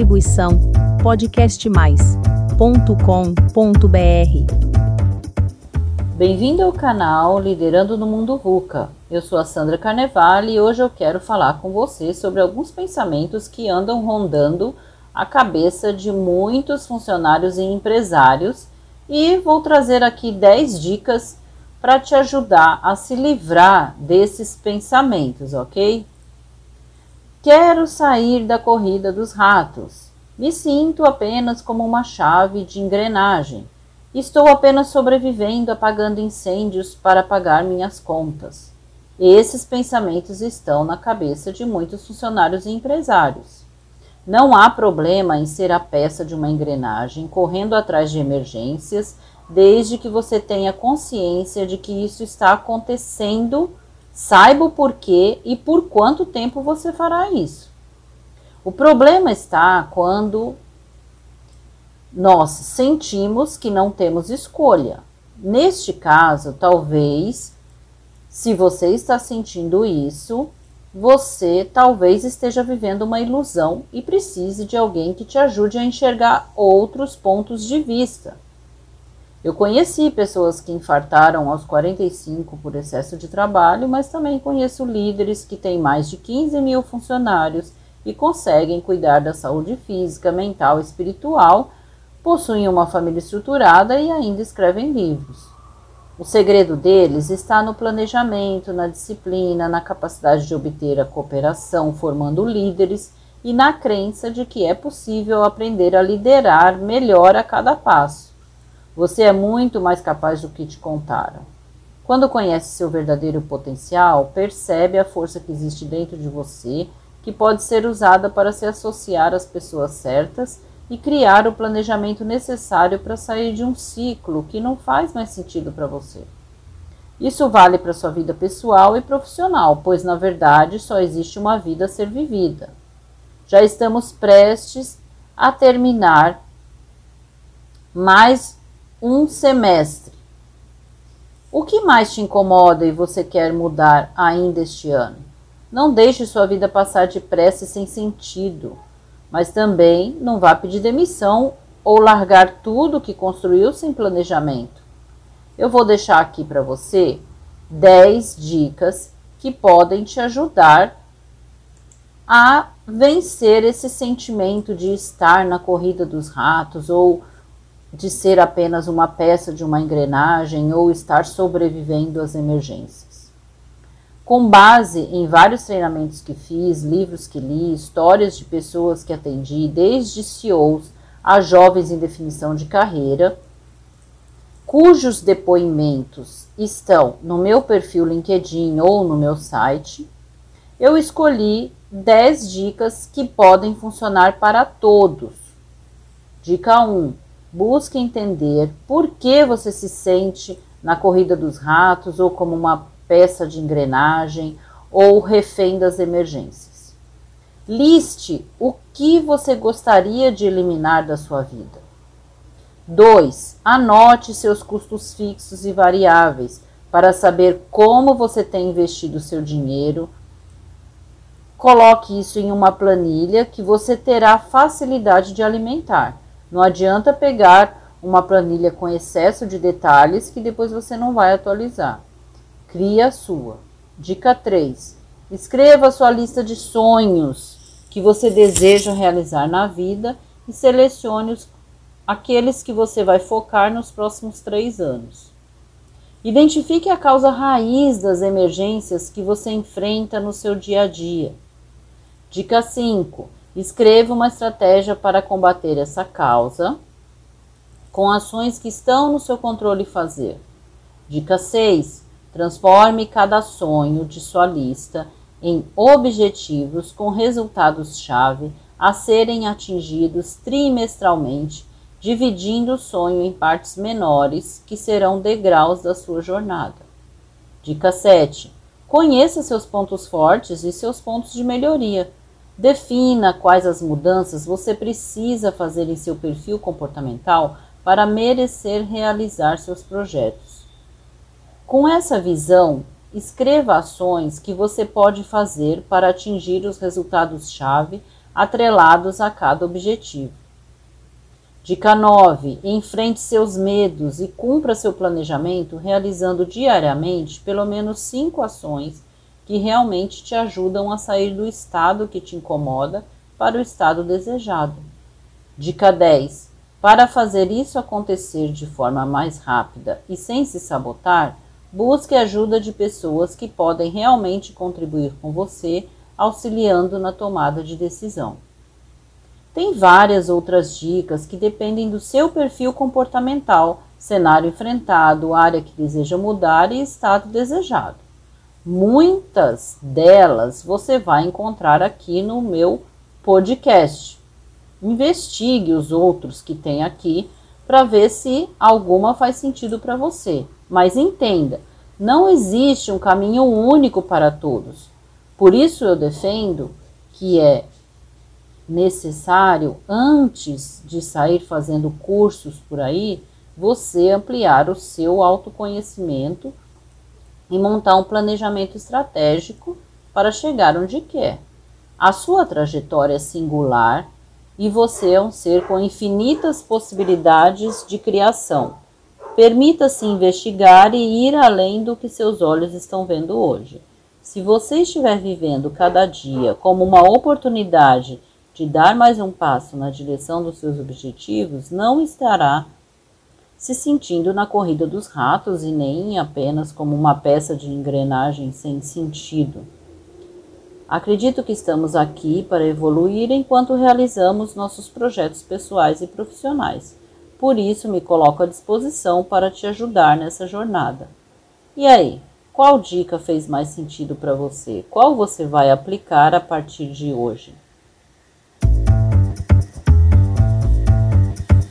Distribuição podcastmais.com.br. Bem-vindo ao canal Liderando no Mundo VUCA. Eu sou a Sandra Carnevale e hoje eu quero falar com você sobre alguns pensamentos que andam rondando a cabeça de muitos funcionários e empresários e vou trazer aqui 10 dicas para te ajudar a se livrar desses pensamentos, ok? Quero sair da corrida dos ratos. Me sinto apenas como uma chave de engrenagem. Estou apenas sobrevivendo apagando incêndios para pagar minhas contas. Esses pensamentos estão na cabeça de muitos funcionários e empresários. Não há problema em ser a peça de uma engrenagem correndo atrás de emergências, desde que você tenha consciência de que isso está acontecendo Saiba o porquê e por quanto tempo você fará isso. O problema está quando nós sentimos que não temos escolha. Neste caso, talvez, se você está sentindo isso, você talvez esteja vivendo uma ilusão e precise de alguém que te ajude a enxergar outros pontos de vista. Eu conheci pessoas que infartaram aos 45 por excesso de trabalho, mas também conheço líderes que têm mais de 15 mil funcionários e conseguem cuidar da saúde física, mental e espiritual, possuem uma família estruturada e ainda escrevem livros. O segredo deles está no planejamento, na disciplina, na capacidade de obter a cooperação, formando líderes e na crença de que é possível aprender a liderar melhor a cada passo. Você é muito mais capaz do que te contaram. Quando conhece seu verdadeiro potencial, percebe a força que existe dentro de você, que pode ser usada para se associar às pessoas certas e criar o planejamento necessário para sair de um ciclo que não faz mais sentido para você. Isso vale para sua vida pessoal e profissional, pois na verdade só existe uma vida a ser vivida. Já estamos prestes a terminar mais um semestre. O que mais te incomoda e você quer mudar ainda este ano? Não deixe sua vida passar depressa e sem sentido, mas também não vá pedir demissão ou largar tudo que construiu sem planejamento. Eu vou deixar aqui para você 10 dicas que podem te ajudar a vencer esse sentimento de estar na corrida dos ratos ou de ser apenas uma peça de uma engrenagem ou estar sobrevivendo às emergências. Com base em vários treinamentos que fiz, livros que li, histórias de pessoas que atendi, desde CEOs a jovens em definição de carreira, cujos depoimentos estão no meu perfil LinkedIn ou no meu site, eu escolhi 10 dicas que podem funcionar para todos. Dica 1: Busque entender por que você se sente na corrida dos ratos ou como uma peça de engrenagem ou refém das emergências. Liste o que você gostaria de eliminar da sua vida. 2. Anote seus custos fixos e variáveis para saber como você tem investido seu dinheiro. Coloque isso em uma planilha que você terá facilidade de alimentar. Não adianta pegar uma planilha com excesso de detalhes que depois você não vai atualizar. Crie a sua. Dica 3. Escreva sua lista de sonhos que você deseja realizar na vida e selecione os, aqueles que você vai focar nos próximos três anos. Identifique a causa raiz das emergências que você enfrenta no seu dia a dia. Dica 5. Escreva uma estratégia para combater essa causa com ações que estão no seu controle fazer. Dica 6. Transforme cada sonho de sua lista em objetivos com resultados-chave a serem atingidos trimestralmente, dividindo o sonho em partes menores que serão degraus da sua jornada. Dica 7. Conheça seus pontos fortes e seus pontos de melhoria Defina quais as mudanças você precisa fazer em seu perfil comportamental para merecer realizar seus projetos. Com essa visão, escreva ações que você pode fazer para atingir os resultados-chave atrelados a cada objetivo. Dica 9. Enfrente seus medos e cumpra seu planejamento realizando diariamente pelo menos cinco ações que realmente te ajudam a sair do estado que te incomoda para o estado desejado. Dica 10. Para fazer isso acontecer de forma mais rápida e sem se sabotar, busque ajuda de pessoas que podem realmente contribuir com você, auxiliando na tomada de decisão. Tem várias outras dicas que dependem do seu perfil comportamental, cenário enfrentado, área que deseja mudar e estado desejado. Muitas delas você vai encontrar aqui no meu podcast. Investigue os outros que tem aqui para ver se alguma faz sentido para você. Mas entenda, não existe um caminho único para todos. Por isso eu defendo que é necessário, antes de sair fazendo cursos por aí, você ampliar o seu autoconhecimento e montar um planejamento estratégico para chegar onde quer. A sua trajetória é singular e você é um ser com infinitas possibilidades de criação. Permita-se investigar e ir além do que seus olhos estão vendo hoje. Se você estiver vivendo cada dia como uma oportunidade de dar mais um passo na direção dos seus objetivos, não estará se sentindo na corrida dos ratos e nem apenas como uma peça de engrenagem sem sentido. Acredito que estamos aqui para evoluir enquanto realizamos nossos projetos pessoais e profissionais. Por isso, me coloco à disposição para te ajudar nessa jornada. E aí, qual dica fez mais sentido para você? Qual você vai aplicar a partir de hoje?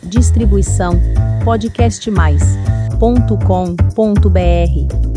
Distribuição podcastmais.com.br